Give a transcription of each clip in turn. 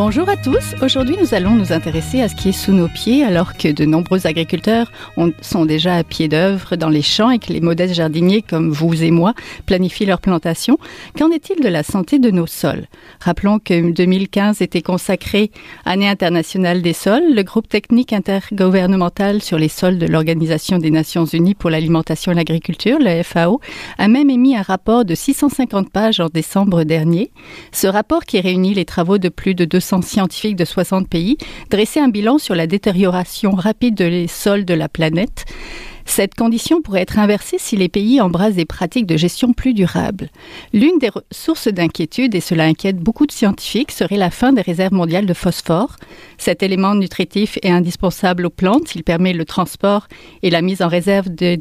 Bonjour à tous. Aujourd'hui, nous allons nous intéresser à ce qui est sous nos pieds alors que de nombreux agriculteurs sont déjà à pied d'œuvre dans les champs et que les modestes jardiniers comme vous et moi planifient leur plantation. Qu'en est-il de la santé de nos sols? Rappelons que 2015 était consacré Année internationale des sols. Le groupe technique intergouvernemental sur les sols de l'Organisation des Nations Unies pour l'alimentation et l'agriculture, le FAO, a même émis un rapport de 650 pages en décembre dernier. Ce rapport qui réunit les travaux de plus de 200 scientifiques de 60 pays dressaient un bilan sur la détérioration rapide des sols de la planète. Cette condition pourrait être inversée si les pays embrassent des pratiques de gestion plus durables. L'une des sources d'inquiétude, et cela inquiète beaucoup de scientifiques, serait la fin des réserves mondiales de phosphore. Cet élément nutritif est indispensable aux plantes. Il permet le transport et la mise en réserve de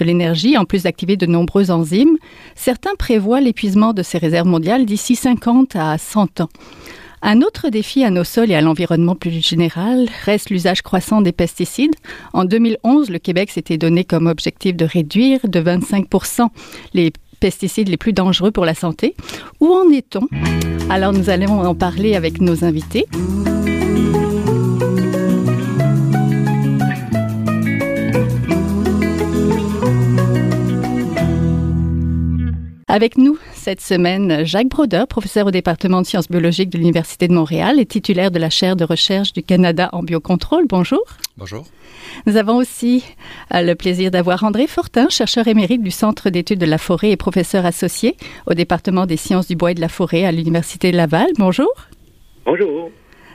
l'énergie, en plus d'activer de nombreux enzymes. Certains prévoient l'épuisement de ces réserves mondiales d'ici 50 à 100 ans. Un autre défi à nos sols et à l'environnement plus général reste l'usage croissant des pesticides. En 2011, le Québec s'était donné comme objectif de réduire de 25% les pesticides les plus dangereux pour la santé. Où en est-on? Alors nous allons en parler avec nos invités. Avec nous cette semaine, Jacques Broder, professeur au département de sciences biologiques de l'Université de Montréal et titulaire de la chaire de recherche du Canada en biocontrôle. Bonjour. Bonjour. Nous avons aussi euh, le plaisir d'avoir André Fortin, chercheur émérite du Centre d'études de la forêt et professeur associé au département des sciences du bois et de la forêt à l'Université de Laval. Bonjour. Bonjour.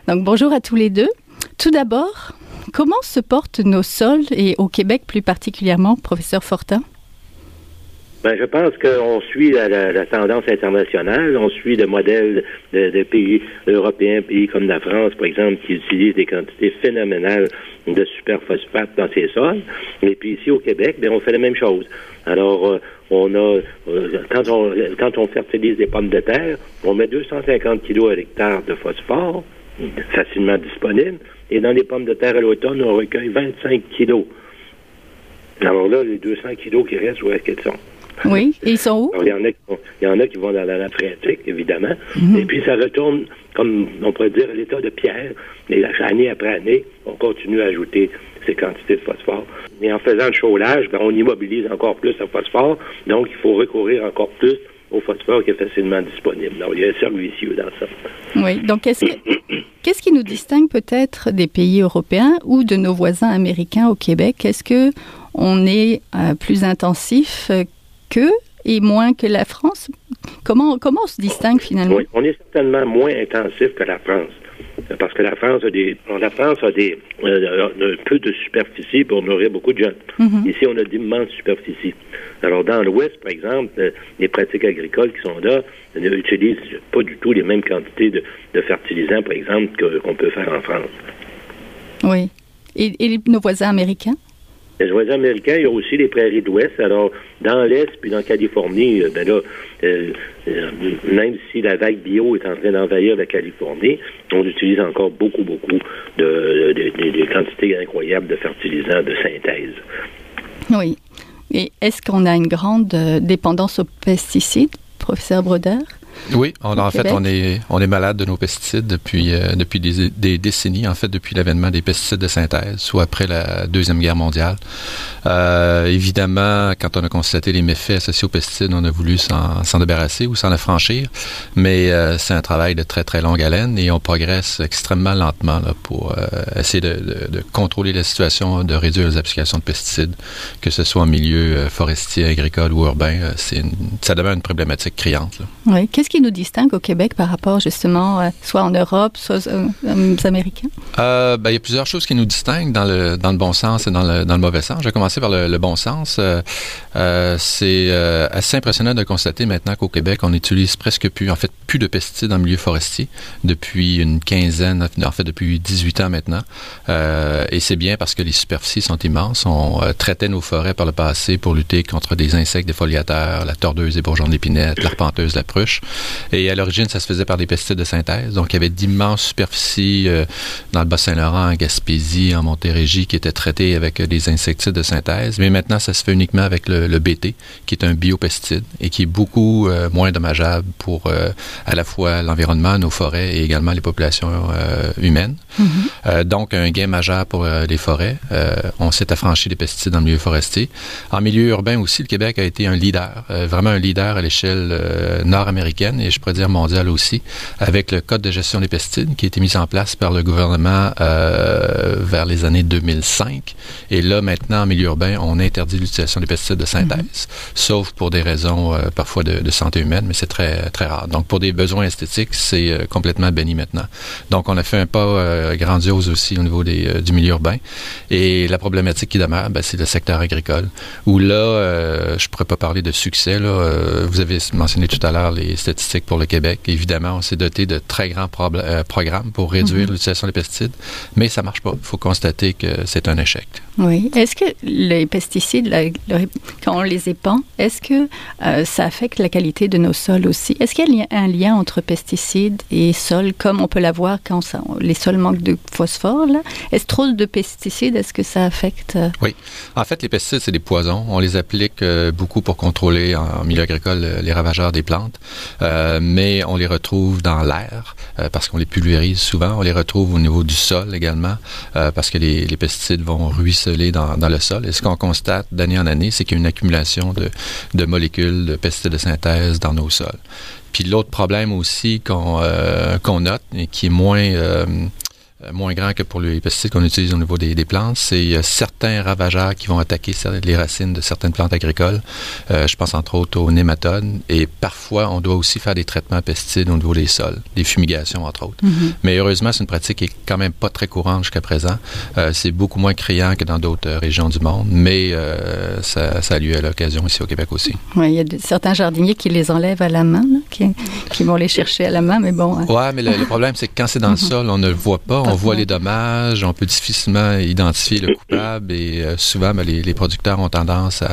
Donc bonjour à tous les deux. Tout d'abord, comment se portent nos sols et au Québec plus particulièrement, professeur Fortin? Ben, je pense qu'on suit la, tendance internationale, on suit le modèle de, pays européens, pays comme la France, par exemple, qui utilisent des quantités phénoménales de superphosphate dans ses sols. Et puis ici au Québec, ben, on fait la même chose. Alors, euh, on a euh, quand on quand on fertilise des pommes de terre, on met 250 kilos à l'hectare de phosphore, facilement disponible, et dans les pommes de terre à l'automne, on recueille 25 kilos. Alors là, les 200 kilos qui restent, où est-ce qu'ils sont? Oui, et ils sont où? il, y en a qui vont, il y en a qui vont dans la nappe phréatique, évidemment. Mhm. Et puis, ça retourne, comme on pourrait dire, à l'état de pierre. Et année après année, on continue à ajouter ces quantités de phosphore. Et en faisant le chaulage, ben, on immobilise encore plus le phosphore. Donc, il faut recourir encore plus au phosphore qui est facilement disponible. Donc, il y a un cercle vicieux dans ça. Oui. Donc, qu'est-ce, qu'est-ce qui nous distingue peut-être des pays européens ou de nos voisins américains au Québec? Est-ce que on est euh, plus intensif que et moins que la France? Comment, comment on se distingue finalement? Oui, on est certainement moins intensif que la France. Parce que la France a des, la France a des, euh, un peu de superficie pour nourrir beaucoup de jeunes. Mm-hmm. Ici, on a d'immenses superficies. Alors, dans l'Ouest, par exemple, euh, les pratiques agricoles qui sont là n'utilisent pas du tout les mêmes quantités de, de fertilisants, par exemple, qu'on peut faire en France. Oui. et nos voisins américains? Les voisins américains, il y a aussi les prairies d'Ouest. Alors, dans l'Est, puis dans Californie, euh, ben là, euh, euh, même si la vague bio est en train d'envahir la Californie, on utilise encore beaucoup, beaucoup de, de, quantités incroyables de fertilisants de synthèse. Oui. Et est-ce qu'on a une grande dépendance aux pesticides, professeur Broder? Oui, on, en fait, on est, on est malade de nos pesticides depuis, euh, depuis des, décennies, en fait, depuis l'avènement des pesticides de synthèse, soit après la Deuxième Guerre mondiale. Euh, évidemment, quand on a constaté les méfaits associés aux pesticides, on a voulu s'en débarrasser ou s'en affranchir, mais euh, c'est un travail de très, très longue haleine et on progresse extrêmement lentement là, pour essayer de, de, contrôler la situation, de réduire les applications de pesticides, que ce soit en milieu forestier, agricole ou urbain. c'est ça demeure une problématique criante. Là. Oui. Qu'est-ce qui nous distingue au Québec par rapport justement, euh, soit en Europe, soit aux, euh, Américains? Euh, ben, il y a plusieurs choses qui nous distinguent dans le, dans le bon sens et dans le, dans le mauvais sens. Je vais commencer par le, bon sens. c'est assez impressionnant de constater maintenant qu'au Québec, on n'utilise presque plus, en fait, plus de pesticides en milieu forestier depuis une quinzaine, en fait, depuis 18 ans maintenant. et c'est bien parce que les superficies sont immenses. On traitait nos forêts par le passé pour lutter contre des insectes défoliateurs, la tordeuse des bourgeons d'épinette, l'arpenteuse, la pruche. Et à l'origine, ça se faisait par des pesticides de synthèse. Donc, il y avait d'immenses superficies euh, dans le Bas-Saint-Laurent, en Gaspésie, en Montérégie, qui étaient traitées avec des insecticides de synthèse synthèse, mais maintenant, ça se fait uniquement avec le, BT, qui est un biopesticide et qui est beaucoup euh, moins dommageable pour euh, à la fois l'environnement, nos forêts et également les populations euh, humaines. Mm-hmm. donc, un gain majeur pour les forêts. on s'est affranchi des pesticides dans le milieu forestier. En milieu urbain aussi, le Québec a été un leader, vraiment un leader à l'échelle nord-américaine et je pourrais dire mondiale aussi, avec le Code de gestion des pesticides qui a été mis en place par le gouvernement vers les années 2005. Et là, maintenant, en milieu urbain, on interdit l'utilisation des pesticides de synthèse, mm-hmm. sauf pour des raisons parfois de, de, santé humaine, mais c'est très, très rare. Donc, pour des besoins esthétiques, c'est euh, complètement béni maintenant. Donc, on a fait un pas euh, grandiose aussi au niveau des, euh, du milieu urbain. Et la problématique qui demeure, ben, c'est le secteur agricole, où là, je pourrais pas parler de succès. Là. vous avez mentionné tout à l'heure les statistiques pour le Québec. Évidemment, on s'est doté de très grands programmes pour réduire mm-hmm. l'utilisation des pesticides, mais ça marche pas. Il faut constater que c'est un échec. Oui. Est-ce que les pesticides, quand on les épand, est-ce que ça affecte la qualité de nos sols aussi? Est-ce qu'il y a un lien entre pesticides et sols, comme on peut l'avoir quand les sols manquent de phosphore? Est-ce trop de pesticides, est-ce que ça affecte? Euh? Oui. En fait, les pesticides, c'est des poisons. On les applique euh, beaucoup pour contrôler en milieu agricole euh, les ravageurs des plantes, mais on les retrouve dans l'air parce qu'on les pulvérise souvent. On les retrouve au niveau du sol également parce que les, pesticides vont ruisseler dans, le sol. Et ce qu'on constate d'année en année, c'est qu'il y a une accumulation de, de molécules de pesticides de synthèse dans nos sols. Puis l'autre problème aussi qu'on euh, qu'on note et qui est moins euh, euh, moins grand que pour les pesticides qu'on utilise au niveau des, plantes. C'est certains ravageurs qui vont attaquer les racines de certaines plantes agricoles. Euh, je pense entre autres aux nématodes. Et parfois, on doit aussi faire des traitements à pesticides au niveau des sols, des fumigations entre autres. Mm-hmm. Mais heureusement, c'est une pratique qui est quand même pas très courante jusqu'à présent. Euh, c'est beaucoup moins criant que dans d'autres régions du monde, mais ça, ça, a lieu à l'occasion ici au Québec aussi. Oui, il y a certains jardiniers qui les enlèvent à la main, qui, qui, vont les chercher à la main, mais bon. Oui, mais le, problème, c'est que quand c'est dans le mm-hmm. sol, on ne le voit pas on voit les dommages, on peut difficilement identifier le coupable et euh, souvent, ben, les, producteurs ont tendance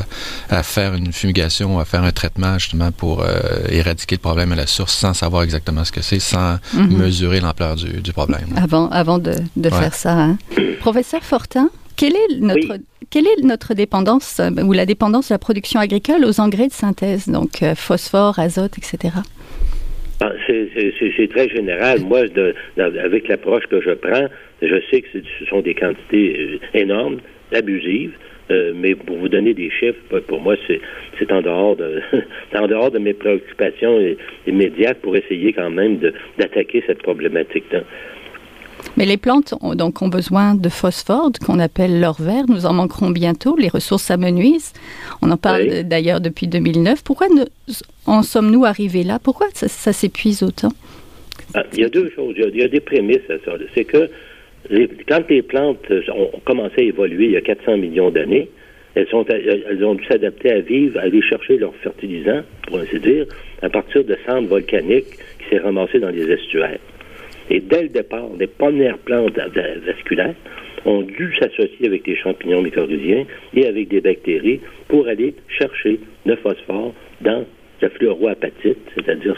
à, faire une fumigation, à faire un traitement justement pour euh, éradiquer le problème à la source sans savoir exactement ce que c'est, sans mhm. mesurer l'ampleur du, problème. Avant, avant de, faire ça. Hein. Professeur Fortin, quelle est notre, quelle est notre dépendance euh, ou la dépendance de la production agricole aux engrais de synthèse, donc phosphore, azote, etc. Ah, c'est très général. Moi, avec l'approche que je prends, je sais que ce sont des quantités euh, énormes, abusives. Euh, mais pour vous donner des chiffres, pour moi, c'est en dehors de en dehors de mes préoccupations immédiates pour essayer quand même d'attaquer cette problématique-là. Mais les plantes ont, donc ont besoin de phosphore, qu'on appelle l'or vert. Nous en manquerons bientôt. Les ressources s'amenuisent. On en parle d'ailleurs depuis 2009. Pourquoi en sommes-nous arrivés là? Pourquoi ça, s'épuise autant? Ah, Il y a deux choses. Il y a, des prémices à ça. C'est que quand les plantes ont commencé à évoluer il y a 400 millions d'années, elles, elles ont dû s'adapter à vivre, à aller chercher leurs fertilisants, pour ainsi dire, à partir de cendres volcaniques qui s'est ramassées dans les estuaires. Et dès le départ, les premières plantes vasculaires ont dû s'associer avec des champignons mycorhiziens et avec des bactéries pour aller chercher le phosphore dans la fluoroapatite, c'est-à-dire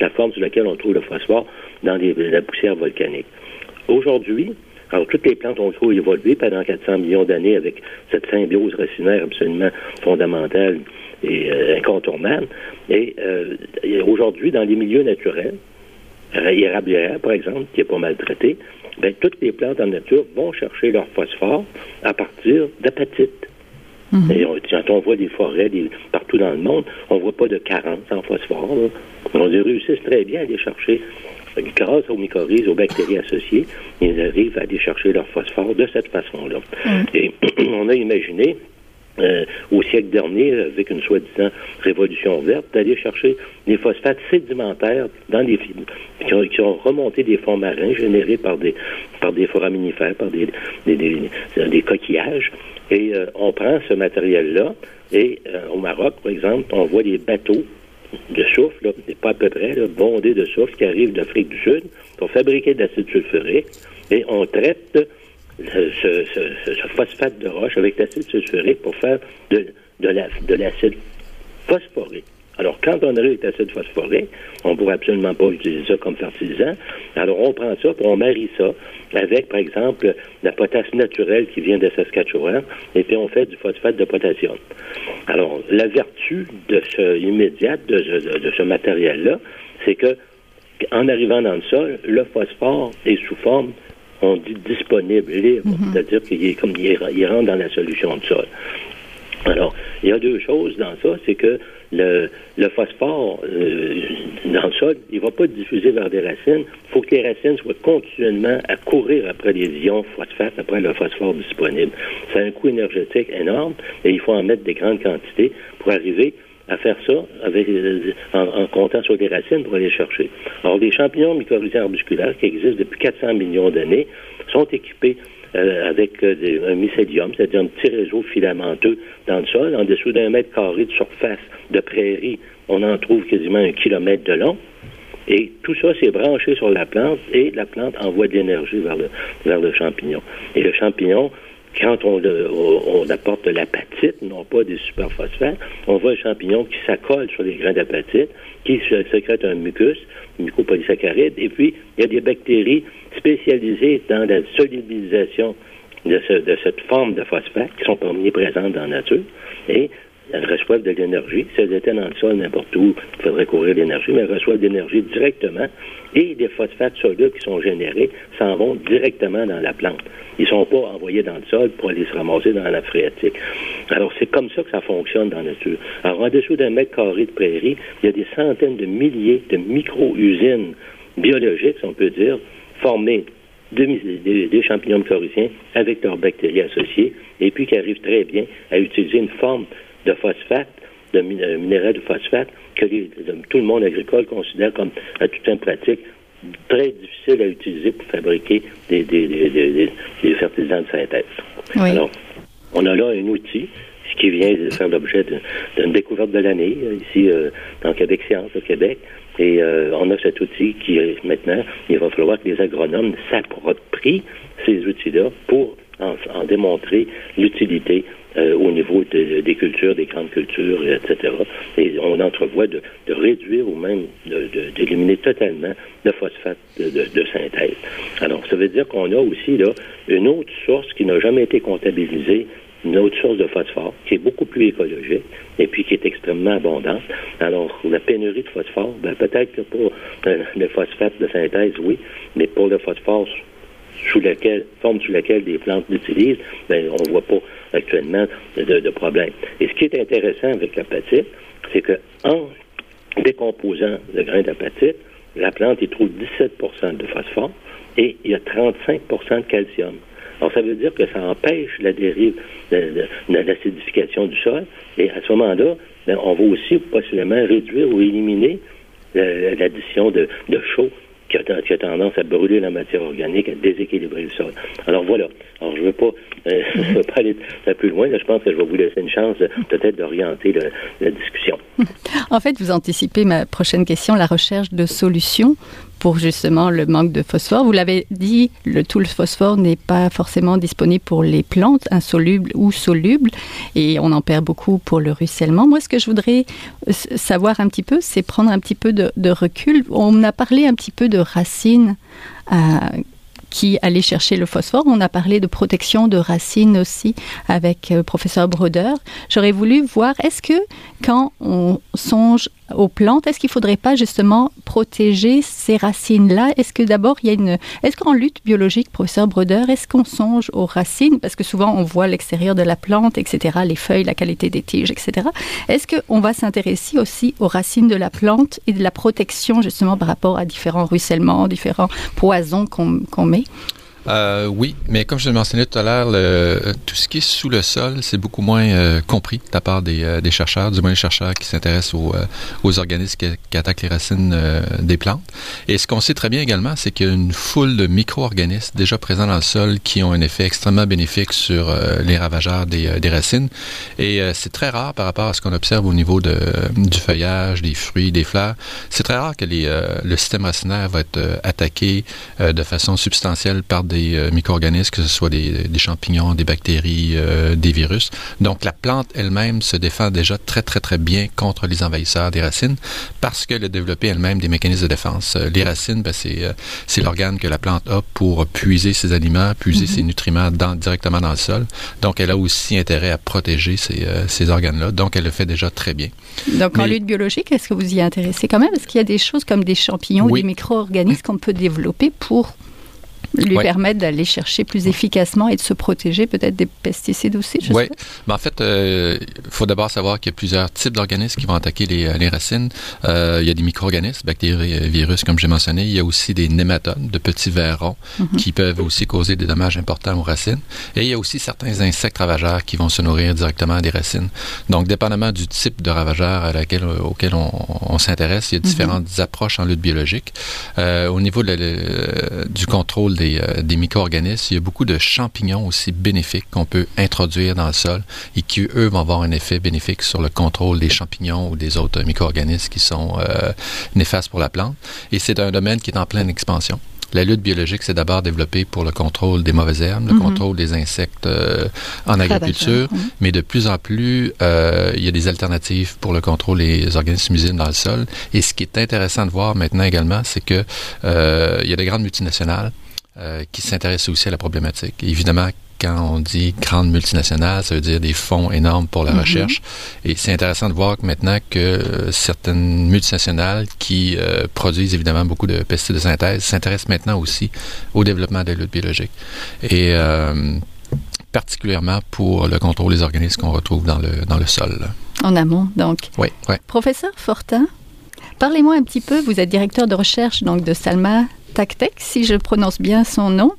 la forme sur laquelle on trouve le phosphore dans la poussière volcanique. Aujourd'hui, alors, toutes les plantes ont trop évolué pendant 400 millions d'années avec cette symbiose racinaire absolument fondamentale et euh, incontournable. Et euh, aujourd'hui, dans les milieux naturels, érablière, par exemple, qui est pas maltraité, ben, toutes les plantes en nature vont chercher leur phosphore à partir d'apatite. Mhm. Et quand on voit des forêts partout dans le monde, on voit pas de carence en phosphore. On réussit très bien à aller chercher, grâce aux mycorhizes, aux bactéries associées, ils arrivent à aller chercher leur phosphore de cette façon-là. Mhm. Et on a imaginé euh, au siècle dernier, avec une soi-disant révolution verte, d'aller chercher des phosphates sédimentaires dans fibres qui ont, qui ont, remonté des fonds marins générés par des par des foraminifères, par des, des, des, coquillages. Et euh, on prend ce matériel-là et euh, au Maroc, par exemple, on voit des bateaux de soufre, pas à peu près, bondés de soufre qui arrivent d'Afrique du Sud pour fabriquer de l'acide sulfurique et on traite ce, phosphate de roche avec l'acide sulfurique pour faire de, de l'acide phosphorique. Alors, quand on arrive avec l'acide phosphorique, on ne pourrait absolument pas utiliser ça comme fertilisant. Alors, on prend ça, puis on marie ça avec, par exemple, la potasse naturelle qui vient de Saskatchewan, et puis on fait du phosphate de potassium. Alors, la vertu de ce immédiate de, de ce matériel-là, c'est que en arrivant dans le sol, le phosphore est sous forme on dit disponible, libre, mhm. c'est-à-dire qu'il est comme il, rentre dans la solution de sol. Alors, il y a deux choses dans ça, c'est que le, phosphore euh, dans le sol, il ne va pas diffuser vers des racines. Il faut que les racines soient continuellement à courir après les ions phosphate, après le phosphore disponible. C'est un coût énergétique énorme et il faut en mettre des grandes quantités pour arriver à faire ça euh, en, comptant sur des racines pour aller chercher. Alors, les champignons mycorhiziens arbusculaires qui existent depuis 400 millions d'années sont équipés euh, avec euh, un mycélium, c'est-à-dire un petit réseau filamenteux dans le sol, en dessous d'un mètre carré de surface de prairie. On en trouve quasiment un kilomètre de long. Et tout ça, c'est branché sur la plante et la plante envoie de l'énergie vers le, vers le champignon. Et le champignon, quand on, apporte de l'apatite, non pas des superphosphates, on voit un champignon qui s'accole sur les grains d'apatite, qui sécrète un mucus, mucopolysaccharide, et puis il y a des bactéries spécialisées dans la solubilisation de, cette forme de phosphate qui sont parmi présentes dans la nature, et elles reçoivent de l'énergie. Si elles étaient dans le sol, n'importe où, il faudrait courir l'énergie, mais elles reçoivent de l'énergie directement et des phosphates solides qui sont générés s'en vont directement dans la plante. Ils ne sont pas envoyés dans le sol pour aller se ramasser dans la phréatique. Alors, c'est comme ça que ça fonctionne dans la nature. Alors, en dessous d'un mètre carré de prairie, il y a des centaines de milliers de micro-usines biologiques, on peut dire, formées des, champignons mycorhiziens avec leurs bactéries associées, et puis qui arrivent très bien à utiliser une forme de phosphate, de euh, minéral de phosphate, que tout le monde agricole considère comme à toute une pratique très difficile à utiliser pour fabriquer des, fertilisants de synthèse. Alors, on a là un outil qui vient de faire l'objet d'une découverte de l'année, euh, ici euh, dans Québec Science au Québec. Et on a cet outil qui est maintenant, il va falloir que les agronomes s'approprient ces outils-là pour en démontrer l'utilité euh, au niveau des cultures, des grandes cultures, etc. Et on entrevoit de, réduire ou même d'éliminer totalement le phosphate de, synthèse. Alors, ça veut dire qu'on a aussi là une autre source qui n'a jamais été comptabilisée une autre source de phosphore qui est beaucoup plus écologique et puis qui est extrêmement abondante. Alors, la pénurie de phosphore, ben, peut-être que pour euh, le phosphate de synthèse, oui, mais pour le phosphore sous laquelle, forme sous laquelle des plantes l'utilisent, ben, on ne voit pas actuellement de, problème. Et ce qui est intéressant avec l'apatite, c'est qu'en décomposant le grain d'apatite, la plante y trouve 17% de phosphore et il y a 35% de calcium. Alors, ça veut dire que ça empêche la dérive de, l'acidification du sol. Et à ce moment-là, ben, on va aussi possiblement réduire ou éliminer l'addition de, de chaux qui a, tendance à brûler la matière organique, à déséquilibrer le sol. Alors voilà. Alors je ne veux pas, euh, veux pas aller plus loin. je pense que je vais vous laisser une chance peut-être d'orienter la discussion. En fait, vous anticipez ma prochaine question, la recherche de solutions pour justement le manque de phosphore. Vous l'avez dit, le, tout le phosphore n'est pas forcément disponible pour les plantes, insolubles ou solubles, et on en perd beaucoup pour le ruissellement. Moi, ce que je voudrais savoir un petit peu, c'est prendre un petit peu de, recul. On a parlé un petit peu de racines. Euh, qui allait chercher le phosphore. On a parlé de protection de racines aussi avec le euh, professeur Broder. J'aurais voulu voir, est-ce que quand on songe aux plantes, est-ce qu'il ne faudrait pas justement protéger ces racines-là? Est-ce que d'abord il y a une... Est-ce qu'en lutte biologique, professeur Broder, est-ce qu'on songe aux racines? Parce que souvent on voit l'extérieur de la plante, etc., les feuilles, la qualité des tiges, etc. Est-ce qu'on va s'intéresser aussi aux racines de la plante et de la protection justement par rapport à différents ruissellements, différents poisons qu'on met? Euh, oui, mais comme je le mentionnais tout à l'heure, tout ce qui est sous le sol, c'est beaucoup moins euh, compris de la part des, euh, chercheurs, du moins les chercheurs qui s'intéressent aux, euh, aux, organismes qui, attaquent les racines des plantes. Et ce qu'on sait très bien également, c'est qu'il y a une foule de micro-organismes déjà présents dans le sol qui ont un effet extrêmement bénéfique sur les ravageurs des, des racines. Et c'est très rare par rapport à ce qu'on observe au niveau de, du feuillage, des fruits, des fleurs. C'est très rare que les, le système racinaire va être attaqué de façon substantielle par des des micro-organismes, que ce soit des, champignons, des bactéries, des virus. Donc la plante elle-même se défend déjà très très très bien contre les envahisseurs des racines parce qu'elle a développé elle-même des mécanismes de défense. les racines, ben, c'est l'organe que la plante a pour puiser ses aliments, puiser mm-hmm. ses nutriments dans, directement dans le sol. Donc elle a aussi intérêt à protéger ces, ces organes-là. Donc elle le fait déjà très bien. Donc en lutte biologique, est-ce que vous y intéressez quand même? Est-ce qu'il y a des choses comme des champignons ou des micro-organismes qu'on peut développer pour lui permettre d'aller chercher plus efficacement et de se protéger peut-être des pesticides aussi. oui, ben, en fait, il euh, faut d'abord savoir qu'il y a plusieurs types d'organismes qui vont attaquer les, les racines. Euh, il y a des micro-organismes, bactéries, euh, virus, comme j'ai mentionné. Il y a aussi des nématodes, de petits vers ronds, mhm. qui peuvent aussi causer des dommages importants aux racines. Et il y a aussi certains insectes ravageurs qui vont se nourrir directement des racines. Donc, dépendamment du type de ravageur à laquelle, auquel on, on s'intéresse, il y a mhm. différentes approches en lutte biologique. Euh, au niveau de du contrôle des euh, des, micro-organismes, il y a beaucoup de champignons aussi bénéfiques qu'on peut introduire dans le sol et qui, eux, vont avoir un effet bénéfique sur le contrôle des champignons ou des autres micro-organismes qui sont euh, néfastes pour la plante. Et c'est un domaine qui est en pleine expansion. La lutte biologique s'est d'abord développée pour le contrôle des mauvaises herbes, le mhm. contrôle des insectes euh, en agriculture, mais de plus en plus, il y a des alternatives pour le contrôle des organismes nuisibles dans le sol. Et ce qui est intéressant de voir maintenant également, c'est que il y a des grandes multinationales euh, qui s'intéressent aussi à la problématique. Évidemment, quand on dit grande multinationale, ça veut dire des fonds énormes pour la mm-hmm. recherche. Et c'est intéressant de voir que maintenant que euh, certaines multinationales qui euh, produisent évidemment beaucoup de pesticides de synthèse s'intéressent maintenant aussi au développement des luttes biologiques. Et particulièrement pour le contrôle des organismes qu'on retrouve dans le, dans le sol. En amont, donc. Oui, oui. Professeur Fortin, parlez-moi un petit peu, vous êtes directeur de recherche donc de Salma Tactec, si je prononce bien son nom,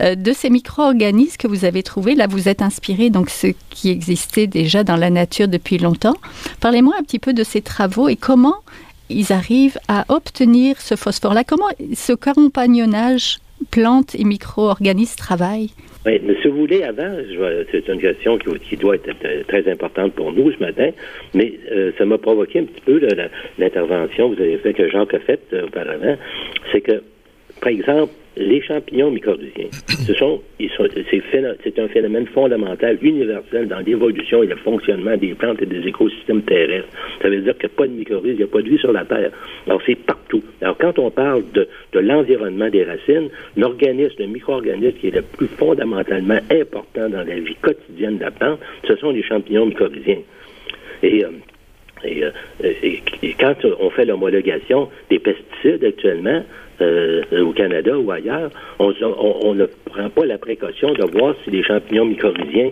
euh, de ces micro-organismes que vous avez trouvés. Là, vous êtes inspiré, donc ce qui existait déjà dans la nature depuis longtemps. Parlez-moi un petit peu de ces travaux et comment ils arrivent à obtenir ce phosphore-là. Comment ce compagnonnage plantes et micro-organismes travaillent? Oui, mais si vous voulez, avant, c'est une question qui, doit être très importante pour nous ce matin, mais euh, ça m'a provoqué un petit peu l'intervention que vous avez fait, que Jacques a faite euh, auparavant. C'est que par exemple, les champignons mycorhiziens, ce sont, c'est un phénomène fondamental, universel dans l'évolution et le fonctionnement des plantes et des écosystèmes terrestres. Ça veut dire qu'il n'y a pas de mycorhizes, il n'y a pas de vie sur la Terre. Alors, c'est partout. Alors, quand on parle de, l'environnement des racines, l'organisme, le micro-organisme qui est le plus fondamentalement important dans la vie quotidienne de la plante, ce sont les champignons mycorhiziens. Et, euh, et, euh, et, quand on fait l'homologation des pesticides actuellement, euh, au Canada ou ailleurs, on, ne prend pas la précaution de voir si les champignons mycorhiziens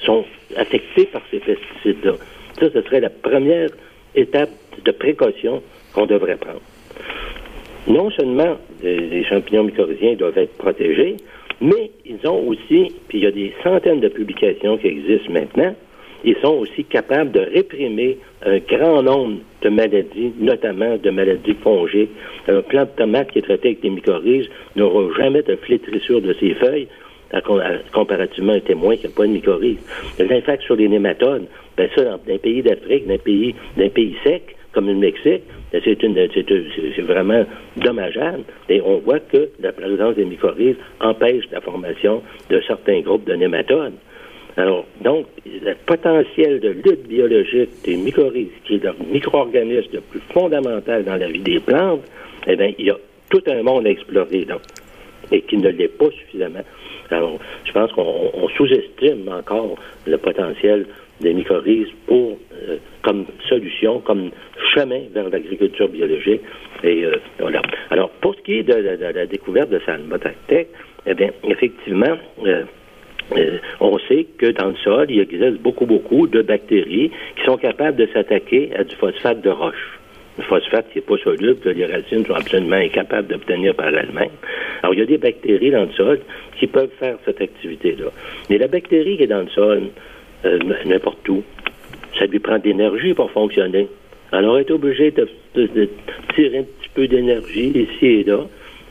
sont affectés par ces pesticides-là. Ça, ce serait la première étape de précaution qu'on devrait prendre. Non seulement les champignons mycorhiziens doivent être protégés, mais ils ont aussi, puis il y a des centaines de publications qui existent maintenant, ils sont aussi capables de réprimer un grand nombre de maladies, notamment de maladies fongiques. Un plant de tomate qui est traité avec des mycorhizes n'aura jamais de flétrissure de ses feuilles, comparativement à un témoin qui n'a pas de mycorhizes. L'impact sur les nématodes, ben ça, dans un pays d'Afrique, d'un pays, d'un pays sec, comme le Mexique, ben c'est, vraiment dommageable. Et on voit que la présence des mycorhizes empêche la formation de certains groupes de nématodes. Alors, donc, le potentiel de lutte biologique des mycorhizes, qui est le micro-organisme le plus fondamental dans la vie des plantes, eh bien, il y a tout un monde à explorer, donc, et qui ne l'est pas suffisamment. Alors, je pense qu'on sous-estime encore le potentiel des mycorhizes pour, euh, comme solution, comme chemin vers l'agriculture biologique. Et euh, voilà. Alors, pour ce qui est de, la découverte de Salmotactec, eh bien, effectivement, euh, euh, on sait que dans le sol, il existe beaucoup, beaucoup de bactéries qui sont capables de s'attaquer à du phosphate de roche. Le phosphate qui n'est pas soluble, que les racines sont absolument incapables d'obtenir par elles-mêmes. Alors, il y a des bactéries dans le sol qui peuvent faire cette activité-là. Mais la bactérie qui est dans le sol, euh, n'importe où, ça lui prend de l'énergie pour fonctionner. Alors, elle est obligée de tirer un petit peu d'énergie ici et là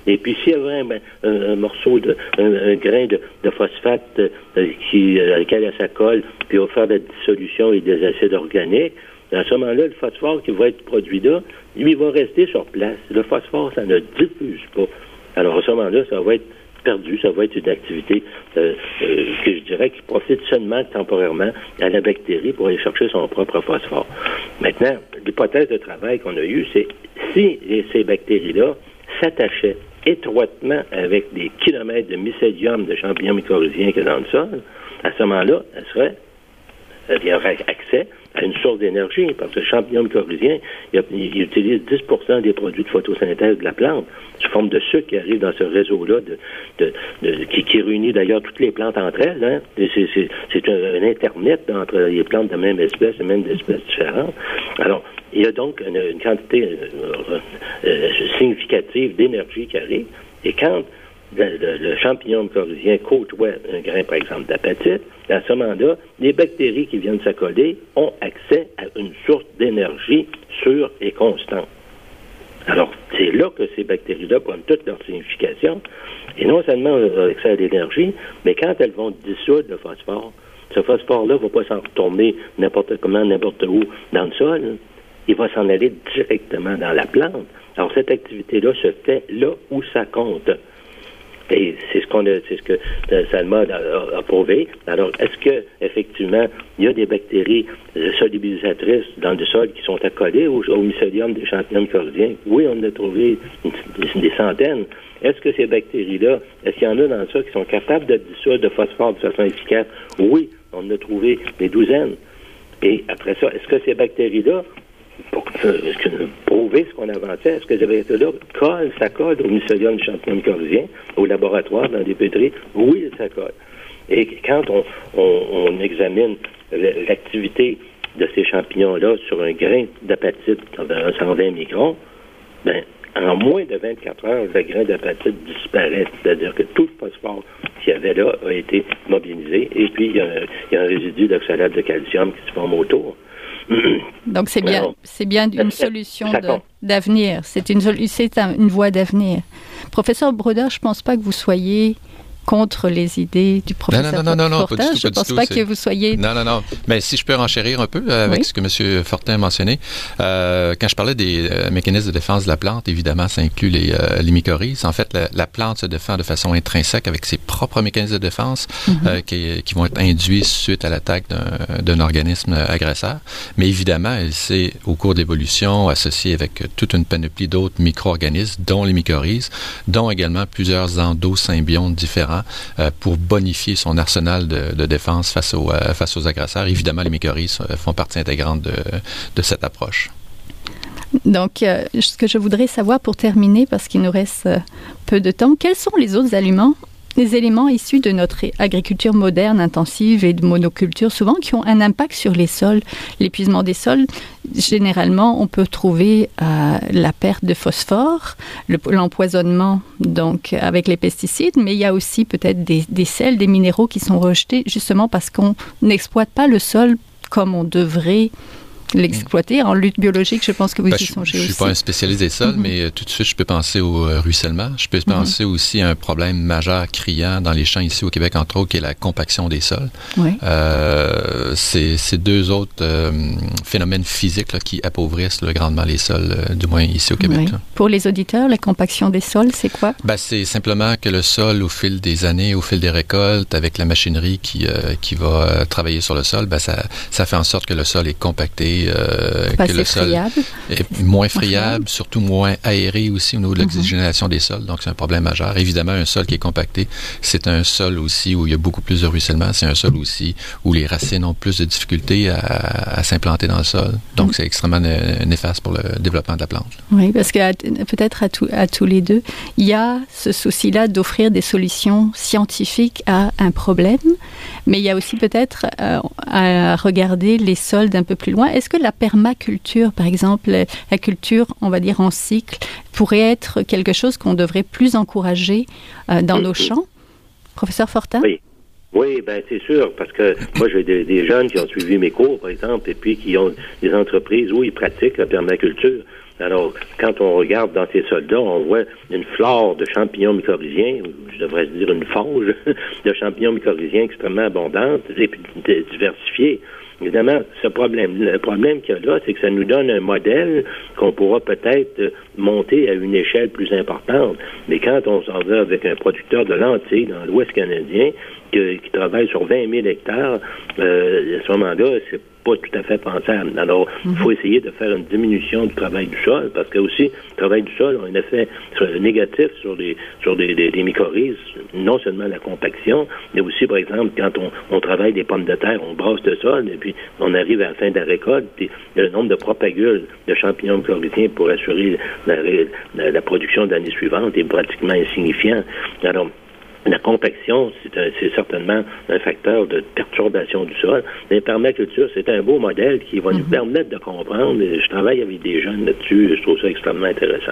et puis, s'il y avait un, morceau, de, un, grain de, phosphate euh, qui, à lequel elle s'accole, puis va faire de la dissolution et des acides organiques, à ce moment-là, le phosphore qui va être produit là, lui, il va rester sur place. Le phosphore, ça ne diffuse pas. Alors, à ce moment-là, ça va être perdu. Ça va être une activité euh, euh, que je dirais qui profite seulement temporairement à la bactérie pour aller chercher son propre phosphore. Maintenant, l'hypothèse de travail qu'on a eue, c'est si ces bactéries-là s'attachaient étroitement avec des kilomètres de mycélium de champignons mycorhiziens que dans le sol, à ce moment-là, elles seraient il y aurait accès à une source d'énergie, parce que le champignon mycorhizien, il, utilise 10% des produits de photosynthèse de la plante, sous forme de sucre qui arrive dans ce réseau-là, qui, réunit d'ailleurs toutes les plantes entre elles. Hein. C'est un, Internet entre les plantes de même espèce et même d'espèces différentes. Alors, il y a donc une, quantité euh, euh, significative d'énergie qui arrive, et quand le, champignon mycorhizien côtoie un grain, par exemple, d'apatite, à ce moment-là, les bactéries qui viennent s'accoler ont accès à une source d'énergie sûre et constante. Alors, c'est là que ces bactéries-là prennent toute leur signification. Et non seulement accès à l'énergie, mais quand elles vont dissoudre le phosphore, ce phosphore-là ne va pas s'en retourner n'importe comment, n'importe où dans le sol. Il va s'en aller directement dans la plante. Alors, cette activité-là se fait là où ça compte. Et c'est ce qu'on a, c'est ce que euh, Salma a, prouvé. Alors, est-ce que effectivement il y a des bactéries solubilisatrices dans le sol qui sont accolées au, mycélium des champignons mycorhiziens? Oui, on en a trouvé des centaines. Est-ce que ces bactéries-là, est-ce qu'il y en a dans sol qui sont capables de dissoudre de phosphore de façon efficace? Oui, on en a trouvé des douzaines. Et après ça, est-ce que ces bactéries-là pour prouver ce qu'on avançait. Est-ce que ces bactéries là colle, ça colle au mycélium du champignon mycorhizien, au laboratoire, dans des pétries? Oui, ça colle. Et quand on, examine l'activité de ces champignons-là sur un grain d'apatite d'environ 120 microns, ben, en moins de 24 heures, le grain d'apatite disparaît. C'est-à-dire que tout le phosphore qu'il y avait là a été mobilisé. Et puis, il y a, il y a un résidu d'oxalate de calcium qui se forme autour. Donc c'est bien, c'est bien une solution d'avenir. C'est une, c'est une voie d'avenir. Professeur Brodeur, je ne pense pas que vous soyez contre les idées du professeur non, non, non, non, non, pas du tout, Je ne pense pas que vous soyez... Non, non, non. Mais si je peux renchérir un peu euh, avec ce que M. Fortin a mentionné, euh, quand je parlais des euh, mécanismes de défense de la plante, évidemment, ça inclut les, euh, les mycorhizes. En fait, la, la, plante se défend de façon intrinsèque avec ses propres mécanismes de défense mm-hmm. qui, qui, vont être induits suite à l'attaque d'un organisme agresseur. Mais évidemment, elle s'est, au cours d'évolution, associée avec toute une panoplie d'autres micro-organismes, dont les mycorhizes, dont également plusieurs endosymbiontes différents euh, pour bonifier son arsenal de, défense face, euh, face aux agresseurs. Évidemment, les mycorhizes euh, font partie intégrante de cette approche. Donc, ce que je voudrais savoir pour terminer, parce qu'il nous reste peu de temps, quels sont les autres aliments les éléments issus de notre agriculture moderne, intensive et de monoculture, souvent qui ont un impact sur les sols. L'épuisement des sols, généralement, on peut trouver euh, la perte de phosphore, l'empoisonnement donc avec les pesticides, mais il y a aussi peut-être des, des sels, des minéraux qui sont rejetés justement parce qu'on n'exploite pas le sol comme on devrait l'exploiter. En lutte biologique, je pense que vous ben, y songez aussi. Je ne suis pas un spécialiste des sols, mm-hmm. mais euh, tout de suite, je peux penser au euh, ruissellement. Je peux mm-hmm. penser aussi à un problème majeur criant dans les champs ici au Québec, entre autres, qui est la compaction des sols. Oui. Euh, c'est deux autres euh, phénomènes physiques là, qui appauvrissent là, grandement les sols, du moins ici au Québec. Oui. Pour les auditeurs, la compaction des sols, c'est quoi? Ben, c'est simplement que le sol, au fil des années, au fil des récoltes, avec la machinerie qui, qui va travailler sur le sol, ben, ça, ça fait en sorte que le sol est compacté euh, que le sol est moins friable, surtout moins aéré aussi au niveau de l'oxygénation des sols. Donc, c'est un problème majeur. Évidemment, un sol qui est compacté, c'est un sol aussi où il y a beaucoup plus de ruissellement. C'est un sol aussi où les racines ont plus de difficultés à, s'implanter dans le sol. Donc, mhm. c'est extrêmement néfaste pour le développement de la plante. Oui, parce que peut-être à, à tous les deux, il y a ce souci-là d'offrir des solutions scientifiques à un problème, mais il y a aussi peut-être euh, à regarder les sols d'un peu plus loin. Est-ce que la permaculture, par exemple, la culture, on va dire en cycle, pourrait être quelque chose qu'on devrait plus encourager euh, dans nos champs? Professeur Fortin? Oui. Oui, ben c'est sûr, parce que moi j'ai des, jeunes qui ont suivi mes cours, par exemple, et puis qui ont des entreprises où ils pratiquent la permaculture. Alors, quand on regarde dans ces soldats, on voit une flore de champignons mycorhiziens, je devrais dire une fange de champignons mycorhiziens extrêmement abondante et diversifiée. Évidemment, ce problème, le problème qu'il y a là, c'est que ça nous donne un modèle qu'on pourra peut-être monter à une échelle plus importante. Mais quand on s'en va avec un producteur de lentilles dans l'Ouest canadien, qui, travaille sur 20 000 hectares, euh, à ce moment-là, c'est pas tout à fait pensable. Alors, il faut essayer de faire une diminution du travail du sol, parce que aussi, le travail du sol a un effet négatif sur les sur des, des, mycorhizes, non seulement la compaction, mais aussi, par exemple, quand on, on travaille des pommes de terre, on brasse le sol, et puis on arrive à la fin de la récolte, puis le nombre de propagules de champignons mycorhiziens pour assurer la, la, la production de l'année suivante est pratiquement insignifiant. Alors, la compaction, c'est certainement un facteur de perturbation du sol. Mais permaculture, c'est un beau modèle qui va nous mhm. permettre de comprendre. Je travaille avec des jeunes là-dessus. Je trouve ça extrêmement intéressant.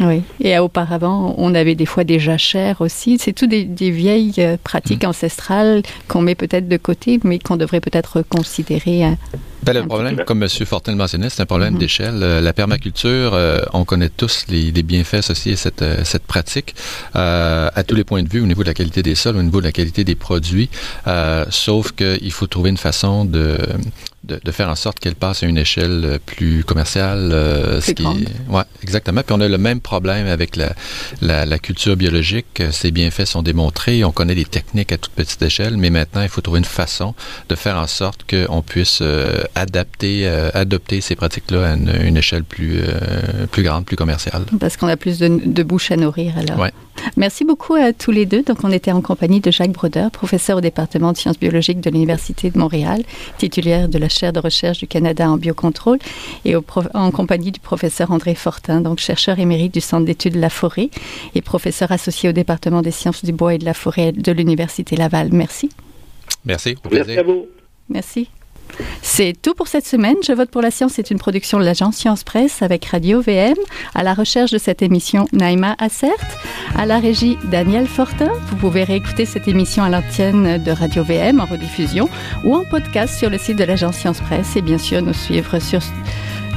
Oui. Et auparavant, on avait des fois des jachères aussi. C'est tout des, vieilles euh, pratiques mhm. ancestrales qu'on met peut-être de côté, mais qu'on devrait peut-être considérer. Hein. Ben, le problème, comme M. Fortin le mentionnait, c'est un problème mhm. d'échelle. Euh, la permaculture, euh, on connaît tous les, bienfaits associés à cette, euh, cette pratique à tous les points de vue, au niveau de la qualité des sols, au niveau de la qualité des produits, sauf qu'il faut trouver une façon de, de, faire en sorte qu'elle passe à une échelle euh, plus commerciale. Euh, ce qui ouais, exactement. Puis on a le même problème avec la, la, culture biologique. Ses bienfaits sont démontrés. On connaît les techniques à toute petite échelle, mais maintenant, il faut trouver une façon de faire en sorte qu'on puisse euh, adapter, adopter ces pratiques-là à une, échelle plus, plus grande, plus commerciale. Parce qu'on a plus de, de bouches à nourrir alors. Ouais. Merci beaucoup à tous les deux. Donc, on était en compagnie de Jacques Brodeur, professeur au département de sciences biologiques de l'Université de Montréal, titulaire de la chaire de recherche du Canada en biocontrôle, et en compagnie du professeur André Fortin, donc chercheur émérite du Centre d'études de la forêt et professeur associé au département des sciences du bois et de la forêt de l'Université Laval. Merci. Merci. Merci à vous. Merci. C'est tout pour cette semaine. Je vote pour la science C'est une production de l'agence Science Presse avec Radio VM. À la recherche de cette émission, Naïma Assert. À la régie, Daniel Fortin. Vous pouvez réécouter cette émission à l'antenne de Radio VM en rediffusion ou en podcast sur le site de l'agence Science Presse et bien sûr nous suivre sur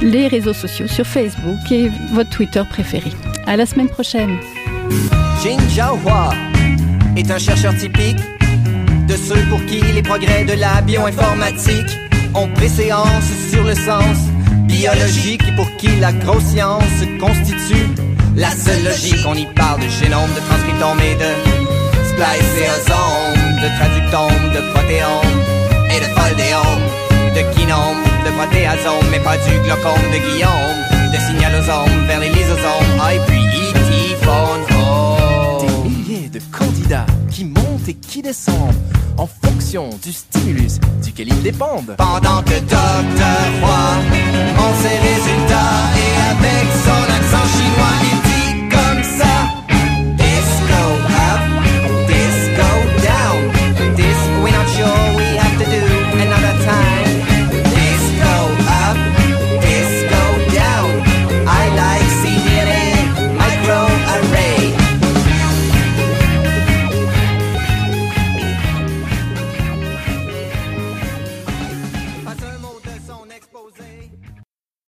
les réseaux sociaux, sur Facebook et votre Twitter préféré. À la semaine prochaine. Ont préséance sur le sens biologique pour qui la grosse science constitue la seule logique. On y parle de génome, de transcriptome et de spliceosome, de traductome, de protéome et de foldéome, de kinome, de protéasome, mais pas du glaucome de Guillaume, de signalosome vers les lysosomes, ah, et puis Des milliers de candidats et qui descendent en fonction du stimulus duquel ils dépendent. Pendant que Docteur Roy, en ses résultats et avec son accent chinois,